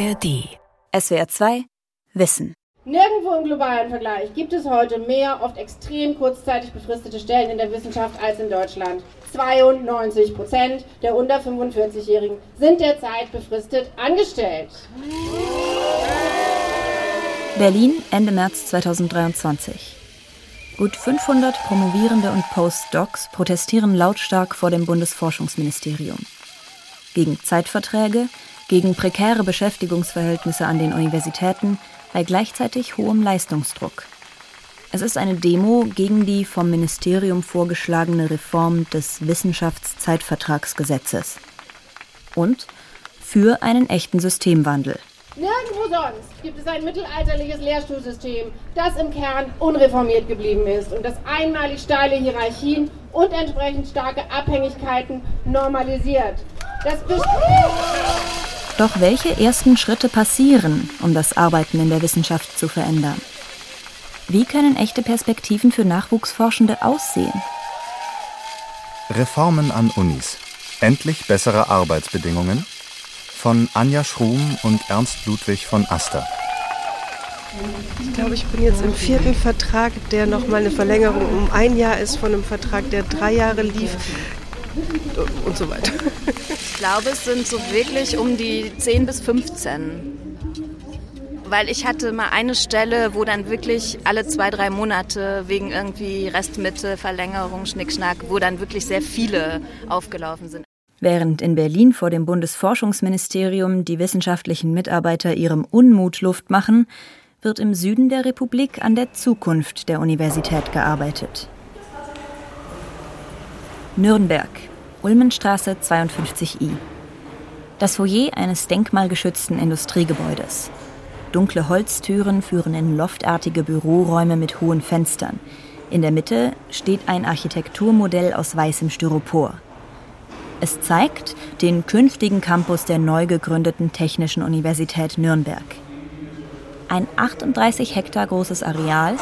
ARD. SWR 2 Wissen. Nirgendwo im globalen Vergleich gibt es heute mehr oft extrem kurzzeitig befristete Stellen in der Wissenschaft als in Deutschland. 92 Prozent der unter 45-Jährigen sind derzeit befristet angestellt. Berlin Ende März 2023. Gut 500 Promovierende und Postdocs protestieren lautstark vor dem Bundesforschungsministerium. Gegen Zeitverträge, gegen prekäre Beschäftigungsverhältnisse an den Universitäten bei gleichzeitig hohem Leistungsdruck. Es ist eine Demo gegen die vom Ministerium vorgeschlagene Reform des Wissenschaftszeitvertragsgesetzes und für einen echten Systemwandel. Nirgendwo sonst gibt es ein mittelalterliches Lehrstuhlsystem, das im Kern unreformiert geblieben ist und das einmalig steile Hierarchien und entsprechend starke Abhängigkeiten normalisiert. Das doch welche ersten Schritte passieren, um das Arbeiten in der Wissenschaft zu verändern? Wie können echte Perspektiven für Nachwuchsforschende aussehen? Reformen an Unis. Endlich bessere Arbeitsbedingungen von Anja Schrum und Ernst Ludwig von Aster. Ich glaube, ich bin jetzt im vierten Vertrag, der nochmal eine Verlängerung um ein Jahr ist von einem Vertrag, der drei Jahre lief und so weiter. Ich glaube, es sind so wirklich um die 10 bis 15. Weil ich hatte mal eine Stelle, wo dann wirklich alle zwei, drei Monate wegen irgendwie Restmitte, Verlängerung, Schnickschnack, wo dann wirklich sehr viele aufgelaufen sind. Während in Berlin vor dem Bundesforschungsministerium die wissenschaftlichen Mitarbeiter ihrem Unmut Luft machen, wird im Süden der Republik an der Zukunft der Universität gearbeitet. Nürnberg, Ulmenstraße 52i. Das Foyer eines denkmalgeschützten Industriegebäudes. Dunkle Holztüren führen in loftartige Büroräume mit hohen Fenstern. In der Mitte steht ein Architekturmodell aus weißem Styropor. Es zeigt den künftigen Campus der neu gegründeten Technischen Universität Nürnberg. Ein 38 Hektar großes Areal,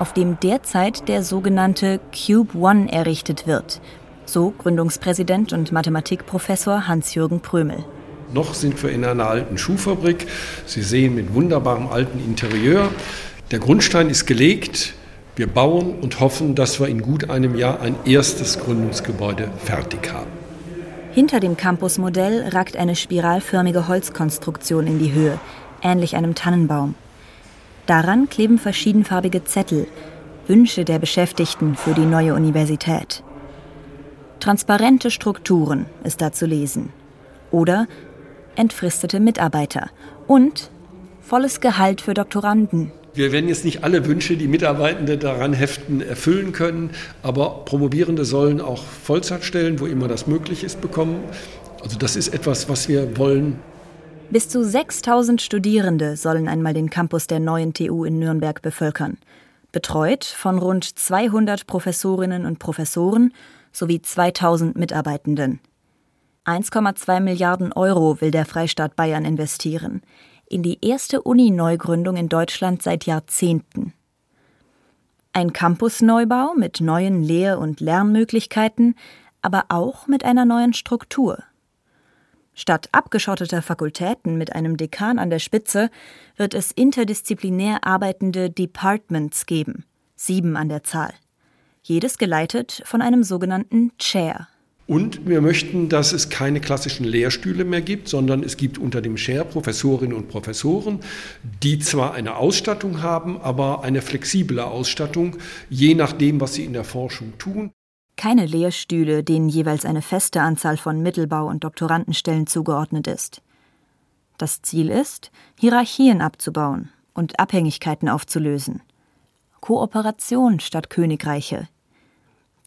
auf dem derzeit der sogenannte Cube One errichtet wird, so Gründungspräsident und Mathematikprofessor Hans-Jürgen Prömel. Noch sind wir in einer alten Schuhfabrik. Sie sehen mit wunderbarem alten Interieur. Der Grundstein ist gelegt. Wir bauen und hoffen, dass wir in gut einem Jahr ein erstes Gründungsgebäude fertig haben. Hinter dem Campusmodell ragt eine spiralförmige Holzkonstruktion in die Höhe, ähnlich einem Tannenbaum. Daran kleben verschiedenfarbige Zettel, Wünsche der Beschäftigten für die neue Universität. Transparente Strukturen ist da zu lesen. Oder entfristete Mitarbeiter und volles Gehalt für Doktoranden. Wir werden jetzt nicht alle Wünsche, die Mitarbeitende daran heften, erfüllen können, aber Promovierende sollen auch Vollzeitstellen, wo immer das möglich ist, bekommen. Also das ist etwas, was wir wollen. Bis zu 6000 Studierende sollen einmal den Campus der neuen TU in Nürnberg bevölkern. Betreut von rund 200 Professorinnen und Professoren sowie 2000 Mitarbeitenden. 1,2 Milliarden Euro will der Freistaat Bayern investieren in die erste Uni-Neugründung in Deutschland seit Jahrzehnten. Ein Campusneubau mit neuen Lehr- und Lernmöglichkeiten, aber auch mit einer neuen Struktur. Statt abgeschotteter Fakultäten mit einem Dekan an der Spitze wird es interdisziplinär arbeitende Departments geben, sieben an der Zahl jedes geleitet von einem sogenannten Chair. Und wir möchten, dass es keine klassischen Lehrstühle mehr gibt, sondern es gibt unter dem Chair Professorinnen und Professoren, die zwar eine Ausstattung haben, aber eine flexible Ausstattung, je nachdem, was sie in der Forschung tun. Keine Lehrstühle, denen jeweils eine feste Anzahl von Mittelbau- und Doktorandenstellen zugeordnet ist. Das Ziel ist, Hierarchien abzubauen und Abhängigkeiten aufzulösen. Kooperation statt Königreiche,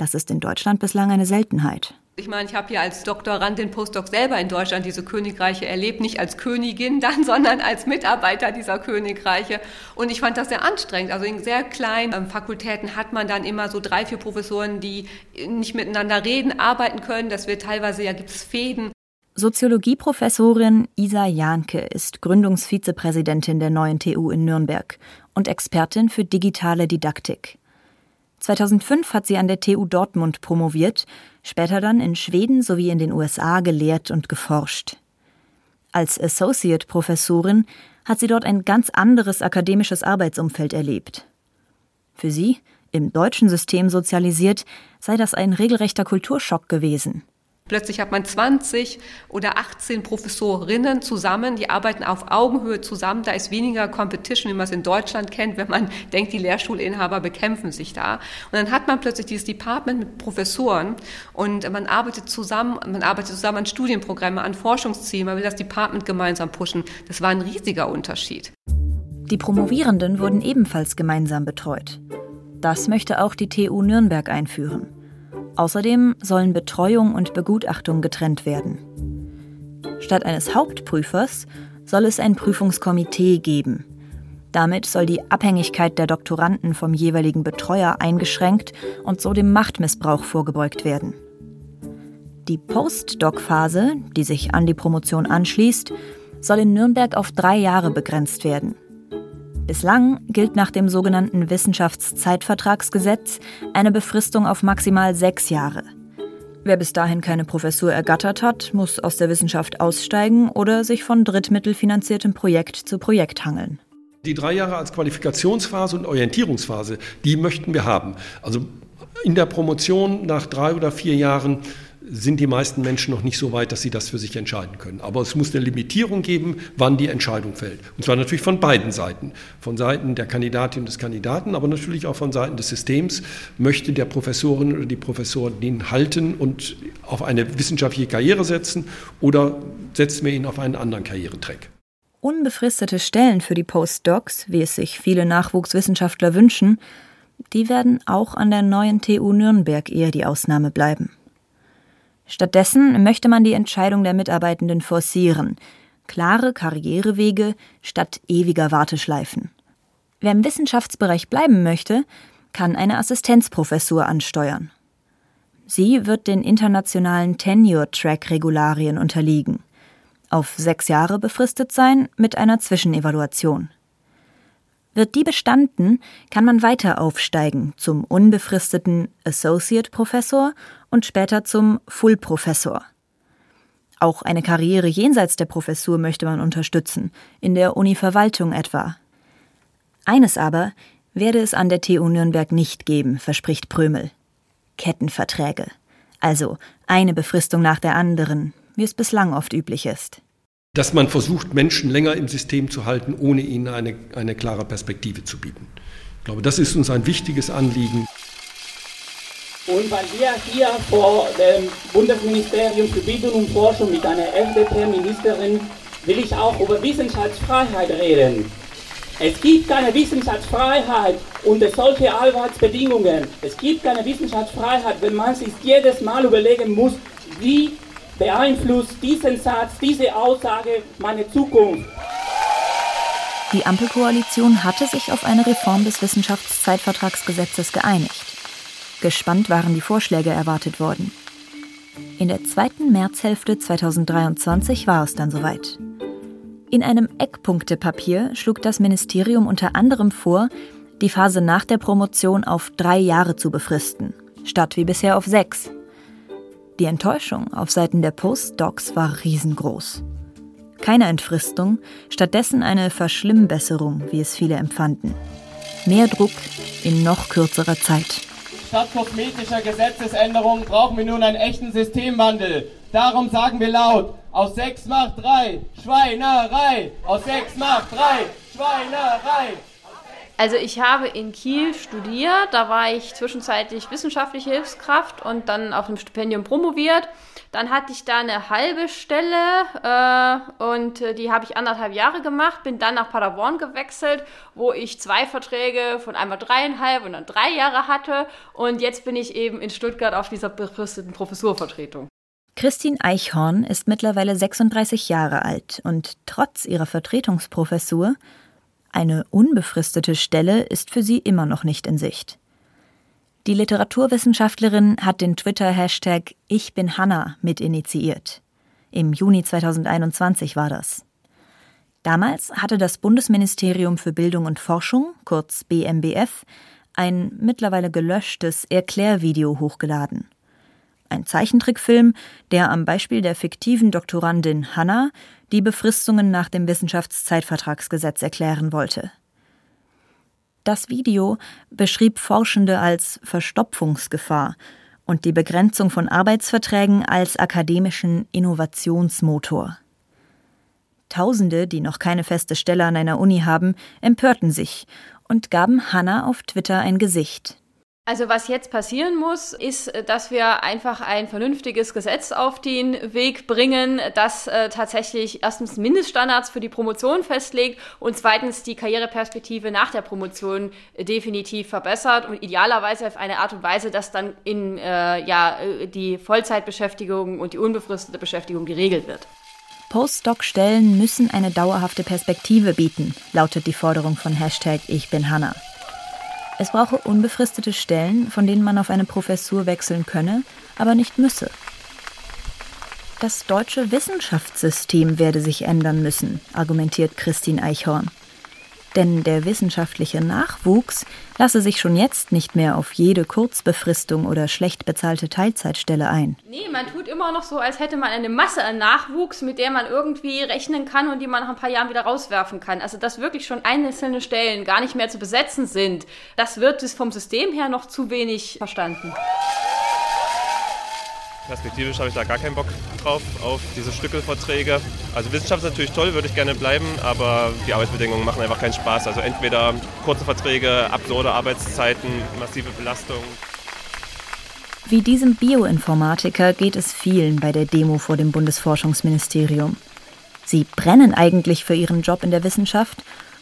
das ist in Deutschland bislang eine Seltenheit. Ich meine, ich habe hier als Doktorandin Postdoc selber in Deutschland diese Königreiche erlebt, nicht als Königin dann, sondern als Mitarbeiter dieser Königreiche. Und ich fand das sehr anstrengend. Also in sehr kleinen ähm, Fakultäten hat man dann immer so drei, vier Professoren, die nicht miteinander reden, arbeiten können. Das wird teilweise, ja, gibt es Fäden. Soziologieprofessorin Isa Jahnke ist Gründungsvizepräsidentin der neuen TU in Nürnberg und Expertin für digitale Didaktik. 2005 hat sie an der TU Dortmund promoviert, später dann in Schweden sowie in den USA gelehrt und geforscht. Als Associate-Professorin hat sie dort ein ganz anderes akademisches Arbeitsumfeld erlebt. Für sie, im deutschen System sozialisiert, sei das ein regelrechter Kulturschock gewesen. Plötzlich hat man 20 oder 18 Professorinnen zusammen, die arbeiten auf Augenhöhe zusammen. Da ist weniger Competition, wie man es in Deutschland kennt, wenn man denkt, die Lehrstuhlinhaber bekämpfen sich da. Und dann hat man plötzlich dieses Department mit Professoren und man arbeitet zusammen, man arbeitet zusammen an Studienprogrammen, an Forschungszielen, man will das Department gemeinsam pushen. Das war ein riesiger Unterschied. Die Promovierenden wurden ebenfalls gemeinsam betreut. Das möchte auch die TU Nürnberg einführen. Außerdem sollen Betreuung und Begutachtung getrennt werden. Statt eines Hauptprüfers soll es ein Prüfungskomitee geben. Damit soll die Abhängigkeit der Doktoranden vom jeweiligen Betreuer eingeschränkt und so dem Machtmissbrauch vorgebeugt werden. Die Postdoc-Phase, die sich an die Promotion anschließt, soll in Nürnberg auf drei Jahre begrenzt werden. Bislang gilt nach dem sogenannten Wissenschaftszeitvertragsgesetz eine Befristung auf maximal sechs Jahre. Wer bis dahin keine Professur ergattert hat, muss aus der Wissenschaft aussteigen oder sich von drittmittelfinanziertem Projekt zu Projekt hangeln. Die drei Jahre als Qualifikationsphase und Orientierungsphase, die möchten wir haben. Also in der Promotion nach drei oder vier Jahren sind die meisten Menschen noch nicht so weit, dass sie das für sich entscheiden können. Aber es muss eine Limitierung geben, wann die Entscheidung fällt. Und zwar natürlich von beiden Seiten. Von Seiten der Kandidatin und des Kandidaten, aber natürlich auch von Seiten des Systems. Möchte der Professorin oder die Professorin den halten und auf eine wissenschaftliche Karriere setzen oder setzen wir ihn auf einen anderen Karrieretrack? Unbefristete Stellen für die Postdocs, wie es sich viele Nachwuchswissenschaftler wünschen, die werden auch an der neuen TU Nürnberg eher die Ausnahme bleiben. Stattdessen möchte man die Entscheidung der Mitarbeitenden forcieren. Klare Karrierewege statt ewiger Warteschleifen. Wer im Wissenschaftsbereich bleiben möchte, kann eine Assistenzprofessur ansteuern. Sie wird den internationalen Tenure-Track-Regularien unterliegen. Auf sechs Jahre befristet sein mit einer Zwischenevaluation. Wird die bestanden, kann man weiter aufsteigen zum unbefristeten Associate Professor und später zum Full Professor. Auch eine Karriere jenseits der Professur möchte man unterstützen, in der Uni-Verwaltung etwa. Eines aber werde es an der TU Nürnberg nicht geben, verspricht Prömel. Kettenverträge. Also eine Befristung nach der anderen, wie es bislang oft üblich ist dass man versucht, Menschen länger im System zu halten, ohne ihnen eine, eine klare Perspektive zu bieten. Ich glaube, das ist uns ein wichtiges Anliegen. Und weil wir hier vor dem Bundesministerium für Bildung und Forschung mit einer FDP-Ministerin will ich auch über Wissenschaftsfreiheit reden. Es gibt keine Wissenschaftsfreiheit unter solche Arbeitsbedingungen. Es gibt keine Wissenschaftsfreiheit, wenn man sich jedes Mal überlegen muss, wie beeinflusst diesen Satz, diese Aussage meine Zukunft. Die Ampelkoalition hatte sich auf eine Reform des Wissenschaftszeitvertragsgesetzes geeinigt. Gespannt waren die Vorschläge erwartet worden. In der zweiten Märzhälfte 2023 war es dann soweit. In einem Eckpunktepapier schlug das Ministerium unter anderem vor, die Phase nach der Promotion auf drei Jahre zu befristen, statt wie bisher auf sechs. Die Enttäuschung auf Seiten der Postdocs war riesengroß. Keine Entfristung, stattdessen eine Verschlimmbesserung, wie es viele empfanden. Mehr Druck in noch kürzerer Zeit. Statt kosmetischer Gesetzesänderungen brauchen wir nun einen echten Systemwandel. Darum sagen wir laut, aus 6 macht 3, Schweinerei, aus 6 macht 3, Schweinerei. Also ich habe in Kiel studiert, da war ich zwischenzeitlich wissenschaftliche Hilfskraft und dann auf einem Stipendium promoviert. Dann hatte ich da eine halbe Stelle äh, und äh, die habe ich anderthalb Jahre gemacht, bin dann nach Paderborn gewechselt, wo ich zwei Verträge von einmal dreieinhalb und dann drei Jahre hatte und jetzt bin ich eben in Stuttgart auf dieser befristeten Professurvertretung. Christine Eichhorn ist mittlerweile 36 Jahre alt und trotz ihrer Vertretungsprofessur eine unbefristete Stelle ist für sie immer noch nicht in Sicht. Die Literaturwissenschaftlerin hat den Twitter-Hashtag Ich bin Hanna mitinitiiert. Im Juni 2021 war das. Damals hatte das Bundesministerium für Bildung und Forschung, kurz BMBF, ein mittlerweile gelöschtes Erklärvideo hochgeladen. Ein Zeichentrickfilm, der am Beispiel der fiktiven Doktorandin Hannah die Befristungen nach dem Wissenschaftszeitvertragsgesetz erklären wollte. Das Video beschrieb Forschende als Verstopfungsgefahr und die Begrenzung von Arbeitsverträgen als akademischen Innovationsmotor. Tausende, die noch keine feste Stelle an einer Uni haben, empörten sich und gaben Hannah auf Twitter ein Gesicht. Also was jetzt passieren muss, ist, dass wir einfach ein vernünftiges Gesetz auf den Weg bringen, das äh, tatsächlich erstens Mindeststandards für die Promotion festlegt und zweitens die Karriereperspektive nach der Promotion definitiv verbessert und idealerweise auf eine Art und Weise, dass dann in äh, ja, äh, die Vollzeitbeschäftigung und die unbefristete Beschäftigung geregelt wird. Postdoc-Stellen müssen eine dauerhafte Perspektive bieten, lautet die Forderung von Hashtag Ich bin Hanna. Es brauche unbefristete Stellen, von denen man auf eine Professur wechseln könne, aber nicht müsse. Das deutsche Wissenschaftssystem werde sich ändern müssen, argumentiert Christine Eichhorn. Denn der wissenschaftliche Nachwuchs lasse sich schon jetzt nicht mehr auf jede Kurzbefristung oder schlecht bezahlte Teilzeitstelle ein. Nee, man tut immer noch so, als hätte man eine Masse an Nachwuchs, mit der man irgendwie rechnen kann und die man nach ein paar Jahren wieder rauswerfen kann. Also dass wirklich schon einzelne Stellen gar nicht mehr zu besetzen sind, das wird vom System her noch zu wenig verstanden. Perspektivisch habe ich da gar keinen Bock drauf, auf diese Stückelverträge. Also Wissenschaft ist natürlich toll, würde ich gerne bleiben, aber die Arbeitsbedingungen machen einfach keinen Spaß. Also entweder kurze Verträge, absurde Arbeitszeiten, massive Belastung. Wie diesem Bioinformatiker geht es vielen bei der Demo vor dem Bundesforschungsministerium. Sie brennen eigentlich für ihren Job in der Wissenschaft,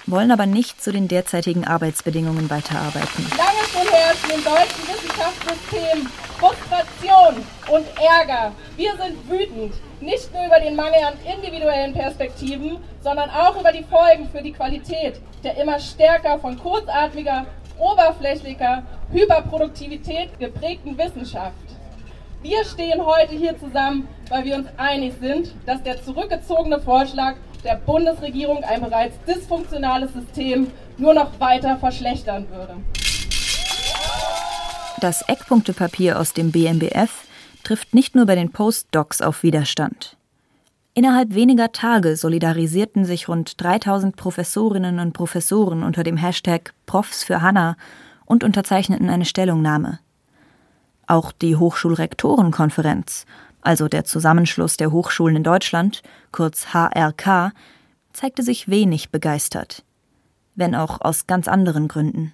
wollen aber nicht zu den derzeitigen Arbeitsbedingungen weiterarbeiten. Lange schon herrscht im deutschen Wissenschaftssystem Frustration und Ärger. Wir sind wütend, nicht nur über den Mangel an individuellen Perspektiven, sondern auch über die Folgen für die Qualität der immer stärker von kurzatmiger, oberflächlicher Hyperproduktivität geprägten Wissenschaft. Wir stehen heute hier zusammen, weil wir uns einig sind, dass der zurückgezogene Vorschlag der Bundesregierung ein bereits dysfunktionales System nur noch weiter verschlechtern würde. Das Eckpunktepapier aus dem BMBF trifft nicht nur bei den Postdocs auf Widerstand. Innerhalb weniger Tage solidarisierten sich rund 3000 Professorinnen und Professoren unter dem Hashtag Profs für Hanna und unterzeichneten eine Stellungnahme. Auch die Hochschulrektorenkonferenz, also der Zusammenschluss der Hochschulen in Deutschland, kurz HRK, zeigte sich wenig begeistert, wenn auch aus ganz anderen Gründen.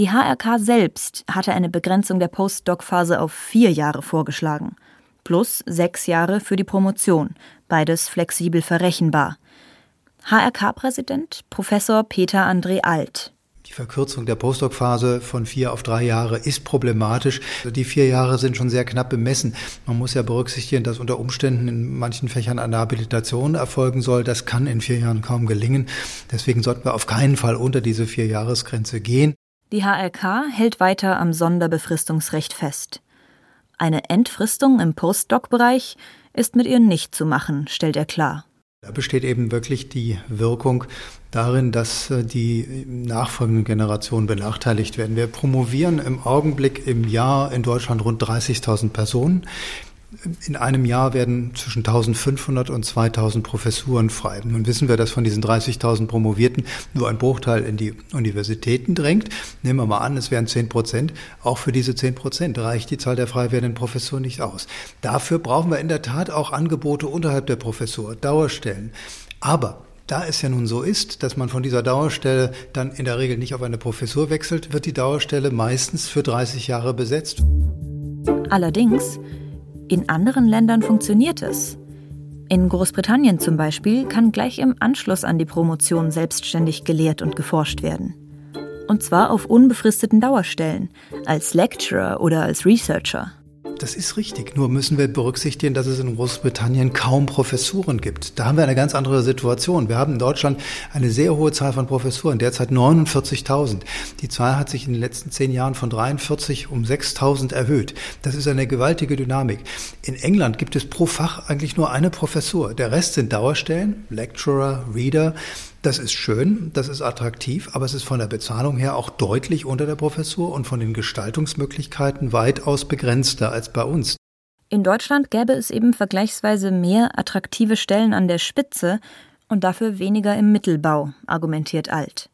Die HRK selbst hatte eine Begrenzung der Postdoc-Phase auf vier Jahre vorgeschlagen, plus sechs Jahre für die Promotion, beides flexibel verrechenbar. HRK-Präsident Professor Peter André Alt. Die Verkürzung der Postdoc-Phase von vier auf drei Jahre ist problematisch. Die vier Jahre sind schon sehr knapp bemessen. Man muss ja berücksichtigen, dass unter Umständen in manchen Fächern eine Habilitation erfolgen soll. Das kann in vier Jahren kaum gelingen. Deswegen sollten wir auf keinen Fall unter diese vier Jahresgrenze gehen. Die HLK hält weiter am Sonderbefristungsrecht fest. Eine Entfristung im Postdoc-Bereich ist mit ihr nicht zu machen, stellt er klar. Da besteht eben wirklich die Wirkung darin, dass äh, die nachfolgenden Generationen benachteiligt werden. Wir promovieren im Augenblick im Jahr in Deutschland rund 30.000 Personen. In einem Jahr werden zwischen 1500 und 2000 Professuren frei. Nun wissen wir, dass von diesen 30.000 Promovierten nur ein Bruchteil in die Universitäten drängt. Nehmen wir mal an, es wären 10 Prozent. Auch für diese 10 Prozent reicht die Zahl der frei werdenden Professuren nicht aus. Dafür brauchen wir in der Tat auch Angebote unterhalb der Professur, Dauerstellen. Aber da es ja nun so ist, dass man von dieser Dauerstelle dann in der Regel nicht auf eine Professur wechselt, wird die Dauerstelle meistens für 30 Jahre besetzt. Allerdings in anderen Ländern funktioniert es. In Großbritannien zum Beispiel kann gleich im Anschluss an die Promotion selbstständig gelehrt und geforscht werden. Und zwar auf unbefristeten Dauerstellen, als Lecturer oder als Researcher. Das ist richtig. Nur müssen wir berücksichtigen, dass es in Großbritannien kaum Professuren gibt. Da haben wir eine ganz andere Situation. Wir haben in Deutschland eine sehr hohe Zahl von Professuren, derzeit 49.000. Die Zahl hat sich in den letzten zehn Jahren von 43 um 6.000 erhöht. Das ist eine gewaltige Dynamik. In England gibt es pro Fach eigentlich nur eine Professur. Der Rest sind Dauerstellen, Lecturer, Reader. Das ist schön, das ist attraktiv, aber es ist von der Bezahlung her auch deutlich unter der Professur und von den Gestaltungsmöglichkeiten weitaus begrenzter als bei uns. In Deutschland gäbe es eben vergleichsweise mehr attraktive Stellen an der Spitze und dafür weniger im Mittelbau, argumentiert Alt.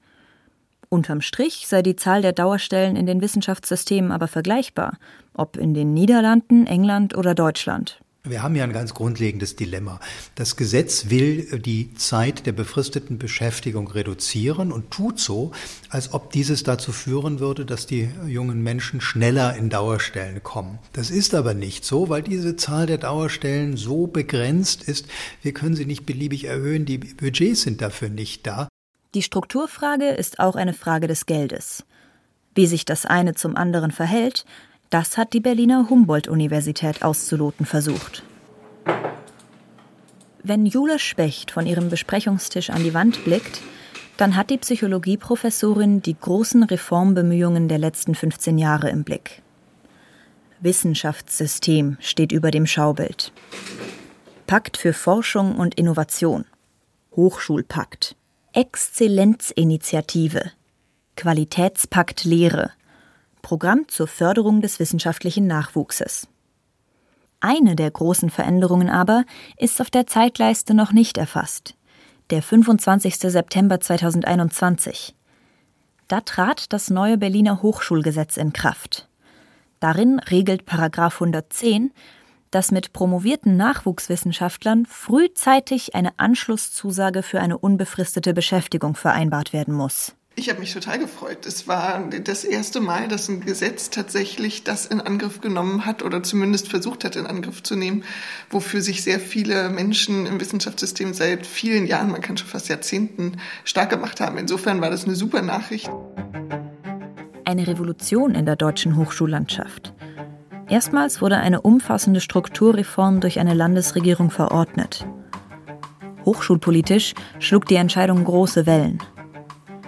Unterm Strich sei die Zahl der Dauerstellen in den Wissenschaftssystemen aber vergleichbar, ob in den Niederlanden, England oder Deutschland. Wir haben ja ein ganz grundlegendes Dilemma. Das Gesetz will die Zeit der befristeten Beschäftigung reduzieren und tut so, als ob dieses dazu führen würde, dass die jungen Menschen schneller in Dauerstellen kommen. Das ist aber nicht so, weil diese Zahl der Dauerstellen so begrenzt ist, wir können sie nicht beliebig erhöhen, die Budgets sind dafür nicht da. Die Strukturfrage ist auch eine Frage des Geldes. Wie sich das eine zum anderen verhält, das hat die Berliner Humboldt-Universität auszuloten versucht. Wenn Jule Specht von ihrem Besprechungstisch an die Wand blickt, dann hat die Psychologieprofessorin die großen Reformbemühungen der letzten 15 Jahre im Blick. Wissenschaftssystem steht über dem Schaubild. Pakt für Forschung und Innovation. Hochschulpakt. Exzellenzinitiative. Qualitätspakt Lehre. Programm zur Förderung des wissenschaftlichen Nachwuchses. Eine der großen Veränderungen aber ist auf der Zeitleiste noch nicht erfasst. Der 25. September 2021. Da trat das neue Berliner Hochschulgesetz in Kraft. Darin regelt Paragraph 110, dass mit promovierten Nachwuchswissenschaftlern frühzeitig eine Anschlusszusage für eine unbefristete Beschäftigung vereinbart werden muss. Ich habe mich total gefreut. Es war das erste Mal, dass ein Gesetz tatsächlich das in Angriff genommen hat oder zumindest versucht hat, in Angriff zu nehmen, wofür sich sehr viele Menschen im Wissenschaftssystem seit vielen Jahren, man kann schon fast Jahrzehnten, stark gemacht haben. Insofern war das eine super Nachricht. Eine Revolution in der deutschen Hochschullandschaft. Erstmals wurde eine umfassende Strukturreform durch eine Landesregierung verordnet. Hochschulpolitisch schlug die Entscheidung große Wellen.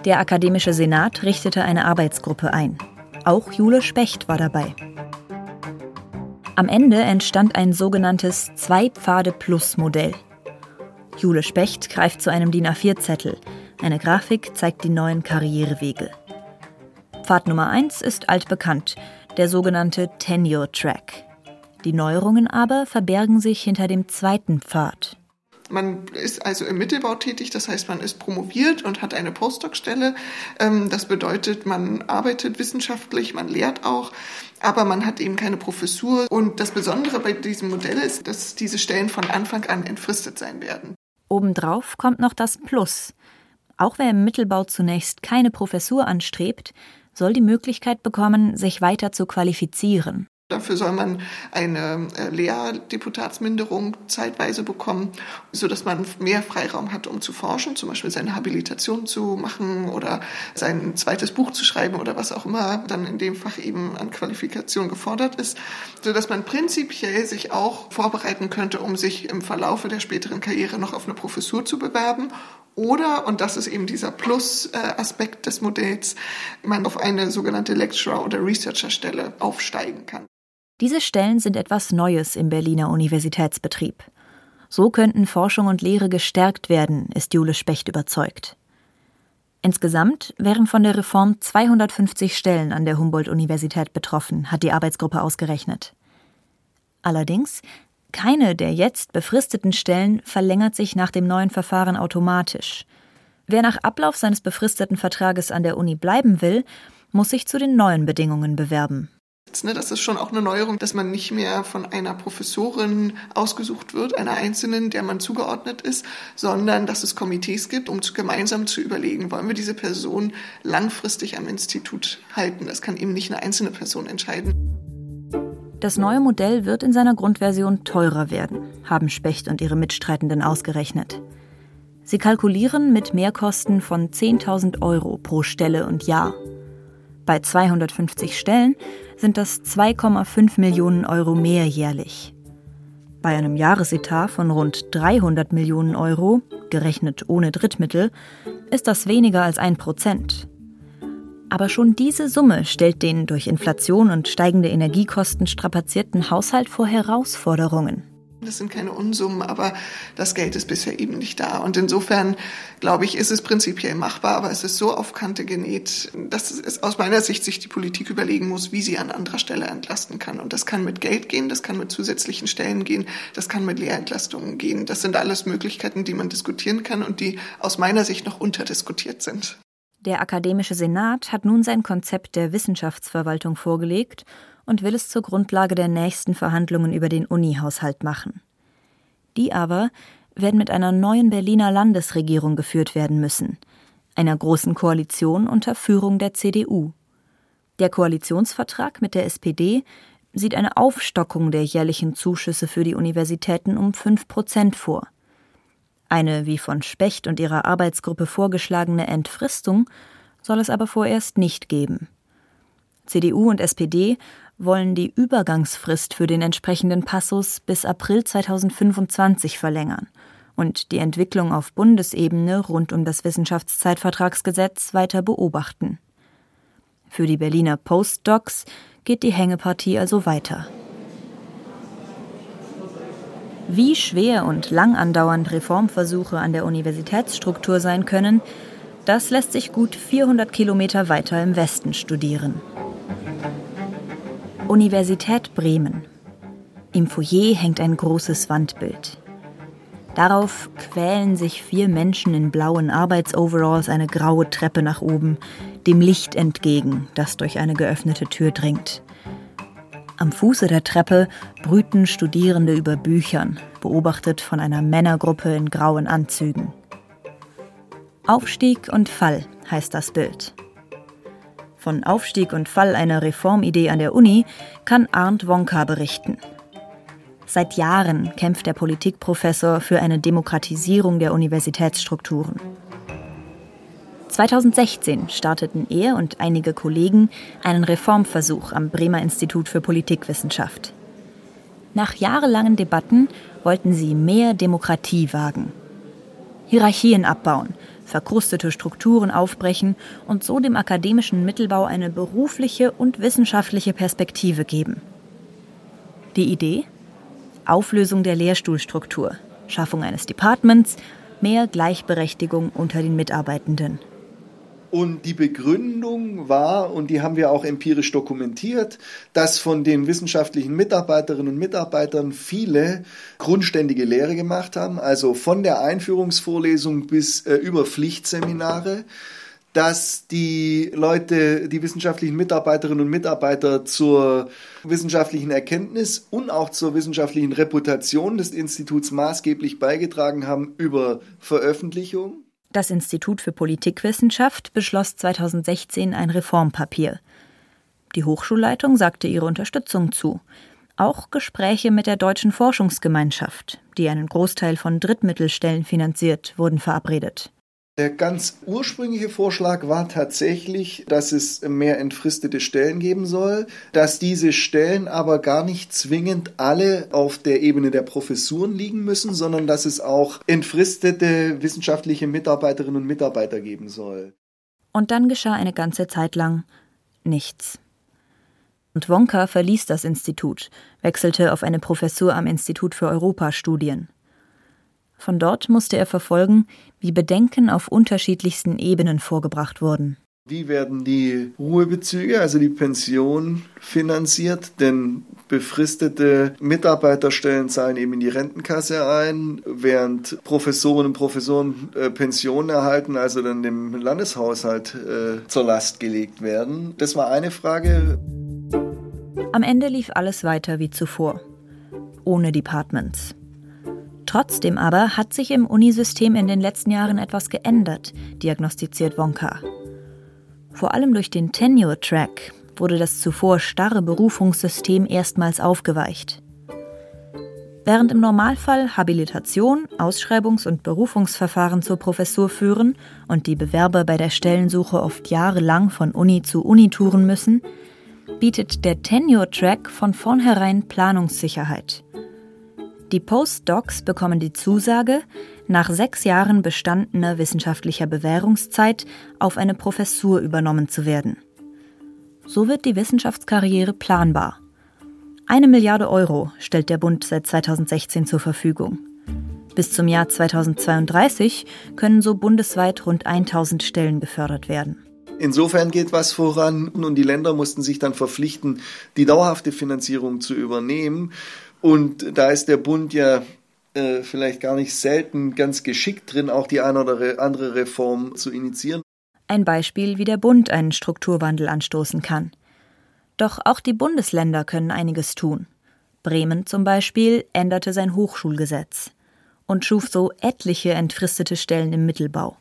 Der Akademische Senat richtete eine Arbeitsgruppe ein. Auch Jule Specht war dabei. Am Ende entstand ein sogenanntes Zwei-Pfade-Plus-Modell. Jule Specht greift zu einem DIN A4-Zettel. Eine Grafik zeigt die neuen Karrierewege. Pfad Nummer 1 ist altbekannt, der sogenannte Tenure Track. Die Neuerungen aber verbergen sich hinter dem zweiten Pfad. Man ist also im Mittelbau tätig, das heißt, man ist promoviert und hat eine Postdoc-Stelle. Ähm, das bedeutet, man arbeitet wissenschaftlich, man lehrt auch, aber man hat eben keine Professur. Und das Besondere bei diesem Modell ist, dass diese Stellen von Anfang an entfristet sein werden. Obendrauf kommt noch das Plus. Auch wer im Mittelbau zunächst keine Professur anstrebt, soll die Möglichkeit bekommen, sich weiter zu qualifizieren. Dafür soll man eine äh, Lehrdeputatsminderung zeitweise bekommen, sodass man mehr Freiraum hat, um zu forschen, zum Beispiel seine Habilitation zu machen oder sein zweites Buch zu schreiben oder was auch immer dann in dem Fach eben an Qualifikation gefordert ist, sodass man prinzipiell sich auch vorbereiten könnte, um sich im Verlaufe der späteren Karriere noch auf eine Professur zu bewerben oder, und das ist eben dieser Plus-Aspekt des Modells, man auf eine sogenannte Lecturer- oder Researcher-Stelle aufsteigen kann. Diese Stellen sind etwas Neues im Berliner Universitätsbetrieb. So könnten Forschung und Lehre gestärkt werden, ist Jule Specht überzeugt. Insgesamt wären von der Reform 250 Stellen an der Humboldt-Universität betroffen, hat die Arbeitsgruppe ausgerechnet. Allerdings, keine der jetzt befristeten Stellen verlängert sich nach dem neuen Verfahren automatisch. Wer nach Ablauf seines befristeten Vertrages an der Uni bleiben will, muss sich zu den neuen Bedingungen bewerben. Ne, das ist schon auch eine Neuerung, dass man nicht mehr von einer Professorin ausgesucht wird, einer einzelnen, der man zugeordnet ist, sondern dass es Komitees gibt, um gemeinsam zu überlegen, wollen wir diese Person langfristig am Institut halten. Das kann eben nicht eine einzelne Person entscheiden. Das neue Modell wird in seiner Grundversion teurer werden, haben Specht und ihre Mitstreitenden ausgerechnet. Sie kalkulieren mit Mehrkosten von 10.000 Euro pro Stelle und Jahr. Bei 250 Stellen sind das 2,5 Millionen Euro mehr jährlich. Bei einem Jahresetat von rund 300 Millionen Euro, gerechnet ohne Drittmittel, ist das weniger als ein Prozent. Aber schon diese Summe stellt den durch Inflation und steigende Energiekosten strapazierten Haushalt vor Herausforderungen. Das sind keine Unsummen, aber das Geld ist bisher eben nicht da. Und insofern, glaube ich, ist es prinzipiell machbar, aber es ist so auf Kante genäht, dass es aus meiner Sicht sich die Politik überlegen muss, wie sie an anderer Stelle entlasten kann. Und das kann mit Geld gehen, das kann mit zusätzlichen Stellen gehen, das kann mit Lehrentlastungen gehen. Das sind alles Möglichkeiten, die man diskutieren kann und die aus meiner Sicht noch unterdiskutiert sind. Der Akademische Senat hat nun sein Konzept der Wissenschaftsverwaltung vorgelegt und will es zur Grundlage der nächsten Verhandlungen über den Uni-Haushalt machen. Die aber werden mit einer neuen Berliner Landesregierung geführt werden müssen, einer großen Koalition unter Führung der CDU. Der Koalitionsvertrag mit der SPD sieht eine Aufstockung der jährlichen Zuschüsse für die Universitäten um fünf Prozent vor. Eine wie von Specht und ihrer Arbeitsgruppe vorgeschlagene Entfristung soll es aber vorerst nicht geben. CDU und SPD wollen die Übergangsfrist für den entsprechenden Passus bis April 2025 verlängern und die Entwicklung auf Bundesebene rund um das Wissenschaftszeitvertragsgesetz weiter beobachten. Für die Berliner Postdocs geht die Hängepartie also weiter. Wie schwer und lang andauernd Reformversuche an der Universitätsstruktur sein können, das lässt sich gut 400 Kilometer weiter im Westen studieren. Universität Bremen. Im Foyer hängt ein großes Wandbild. Darauf quälen sich vier Menschen in blauen Arbeitsoveralls eine graue Treppe nach oben, dem Licht entgegen, das durch eine geöffnete Tür dringt. Am Fuße der Treppe brüten Studierende über Büchern, beobachtet von einer Männergruppe in grauen Anzügen. Aufstieg und Fall heißt das Bild. Von Aufstieg und Fall einer Reformidee an der Uni kann Arndt Wonka berichten. Seit Jahren kämpft der Politikprofessor für eine Demokratisierung der Universitätsstrukturen. 2016 starteten er und einige Kollegen einen Reformversuch am Bremer Institut für Politikwissenschaft. Nach jahrelangen Debatten wollten sie mehr Demokratie wagen. Hierarchien abbauen, verkrustete Strukturen aufbrechen und so dem akademischen Mittelbau eine berufliche und wissenschaftliche Perspektive geben. Die Idee? Auflösung der Lehrstuhlstruktur, Schaffung eines Departments, mehr Gleichberechtigung unter den Mitarbeitenden. Und die Begründung war, und die haben wir auch empirisch dokumentiert, dass von den wissenschaftlichen Mitarbeiterinnen und Mitarbeitern viele grundständige Lehre gemacht haben, also von der Einführungsvorlesung bis äh, über Pflichtseminare dass die Leute, die wissenschaftlichen Mitarbeiterinnen und Mitarbeiter zur wissenschaftlichen Erkenntnis und auch zur wissenschaftlichen Reputation des Instituts maßgeblich beigetragen haben über Veröffentlichung. Das Institut für Politikwissenschaft beschloss 2016 ein Reformpapier. Die Hochschulleitung sagte ihre Unterstützung zu. Auch Gespräche mit der Deutschen Forschungsgemeinschaft, die einen Großteil von Drittmittelstellen finanziert, wurden verabredet. Der ganz ursprüngliche Vorschlag war tatsächlich, dass es mehr entfristete Stellen geben soll, dass diese Stellen aber gar nicht zwingend alle auf der Ebene der Professuren liegen müssen, sondern dass es auch entfristete wissenschaftliche Mitarbeiterinnen und Mitarbeiter geben soll. Und dann geschah eine ganze Zeit lang nichts. Und Wonka verließ das Institut, wechselte auf eine Professur am Institut für Europastudien. Von dort musste er verfolgen, wie Bedenken auf unterschiedlichsten Ebenen vorgebracht wurden. Wie werden die Ruhebezüge, also die Pension, finanziert? Denn befristete Mitarbeiterstellen zahlen eben in die Rentenkasse ein, während Professoren und Professoren äh, Pensionen erhalten, also dann dem Landeshaushalt äh, zur Last gelegt werden. Das war eine Frage. Am Ende lief alles weiter wie zuvor. Ohne Departments. Trotzdem aber hat sich im Unisystem in den letzten Jahren etwas geändert, diagnostiziert Wonka. Vor allem durch den Tenure-Track wurde das zuvor starre Berufungssystem erstmals aufgeweicht. Während im Normalfall Habilitation, Ausschreibungs- und Berufungsverfahren zur Professur führen und die Bewerber bei der Stellensuche oft jahrelang von Uni zu Uni touren müssen, bietet der Tenure-Track von vornherein Planungssicherheit die Postdocs bekommen die Zusage, nach sechs Jahren bestandener wissenschaftlicher Bewährungszeit auf eine Professur übernommen zu werden. So wird die Wissenschaftskarriere planbar. Eine Milliarde Euro stellt der Bund seit 2016 zur Verfügung. Bis zum Jahr 2032 können so bundesweit rund 1000 Stellen gefördert werden. Insofern geht was voran und die Länder mussten sich dann verpflichten, die dauerhafte Finanzierung zu übernehmen. Und da ist der Bund ja äh, vielleicht gar nicht selten ganz geschickt drin, auch die eine oder andere Reform zu initiieren. Ein Beispiel, wie der Bund einen Strukturwandel anstoßen kann. Doch auch die Bundesländer können einiges tun. Bremen zum Beispiel änderte sein Hochschulgesetz und schuf so etliche entfristete Stellen im Mittelbau.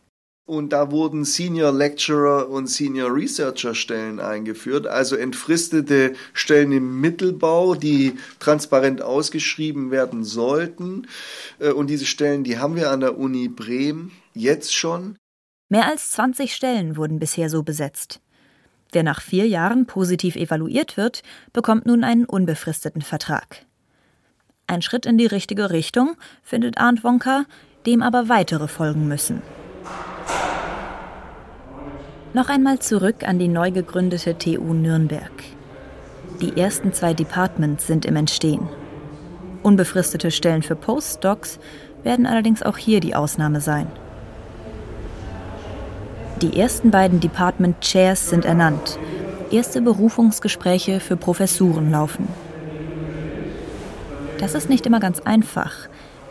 Und da wurden Senior Lecturer und Senior Researcher Stellen eingeführt, also entfristete Stellen im Mittelbau, die transparent ausgeschrieben werden sollten. Äh, und diese Stellen, die haben wir an der Uni Bremen jetzt schon. Mehr als 20 Stellen wurden bisher so besetzt. Wer nach vier Jahren positiv evaluiert wird, bekommt nun einen unbefristeten Vertrag. Ein Schritt in die richtige Richtung, findet Arndt Wonka, dem aber weitere folgen müssen. Noch einmal zurück an die neu gegründete TU Nürnberg. Die ersten zwei Departments sind im Entstehen. Unbefristete Stellen für Postdocs werden allerdings auch hier die Ausnahme sein. Die ersten beiden Department Chairs sind ernannt. Erste Berufungsgespräche für Professuren laufen. Das ist nicht immer ganz einfach,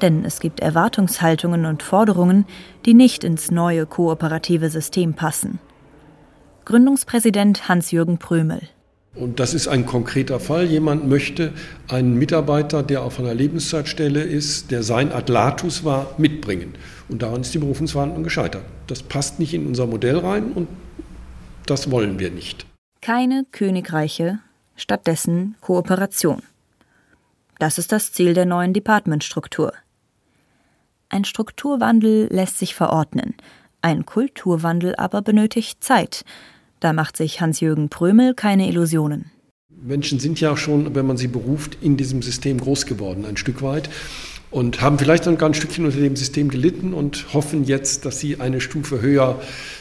denn es gibt Erwartungshaltungen und Forderungen, die nicht ins neue kooperative System passen. Gründungspräsident Hans-Jürgen Prömel. Und das ist ein konkreter Fall. Jemand möchte einen Mitarbeiter, der auf einer Lebenszeitstelle ist, der sein Adlatus war, mitbringen. Und daran ist die Berufungsverhandlung gescheitert. Das passt nicht in unser Modell rein und das wollen wir nicht. Keine Königreiche, stattdessen Kooperation. Das ist das Ziel der neuen Departmentstruktur. Ein Strukturwandel lässt sich verordnen, ein Kulturwandel aber benötigt Zeit. Da macht sich Hans-Jürgen Prömel keine Illusionen. Menschen sind ja schon, wenn man sie beruft, in diesem System groß geworden, ein Stück weit. Und haben vielleicht dann gar ein Stückchen unter dem System gelitten und hoffen jetzt, dass sie eine Stufe höher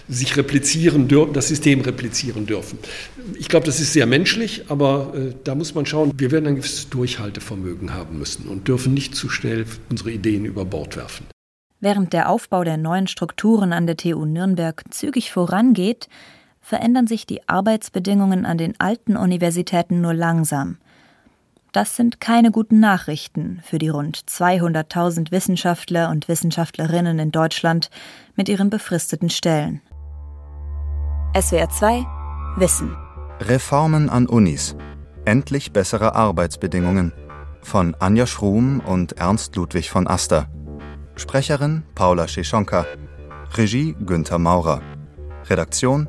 sich replizieren dürfen, das System replizieren dürfen. Ich glaube, das ist sehr menschlich, aber äh, da muss man schauen, wir werden ein gewisses Durchhaltevermögen haben müssen und dürfen nicht zu schnell unsere Ideen über Bord werfen. Während der Aufbau der neuen Strukturen an der TU Nürnberg zügig vorangeht, verändern sich die Arbeitsbedingungen an den alten Universitäten nur langsam. Das sind keine guten Nachrichten für die rund 200.000 Wissenschaftler und Wissenschaftlerinnen in Deutschland mit ihren befristeten Stellen. SWR 2 Wissen. Reformen an Unis. Endlich bessere Arbeitsbedingungen. Von Anja Schrum und Ernst Ludwig von Aster. Sprecherin Paula Scheschonka. Regie Günther Maurer. Redaktion